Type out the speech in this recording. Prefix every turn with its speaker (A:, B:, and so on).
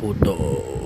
A: Putus.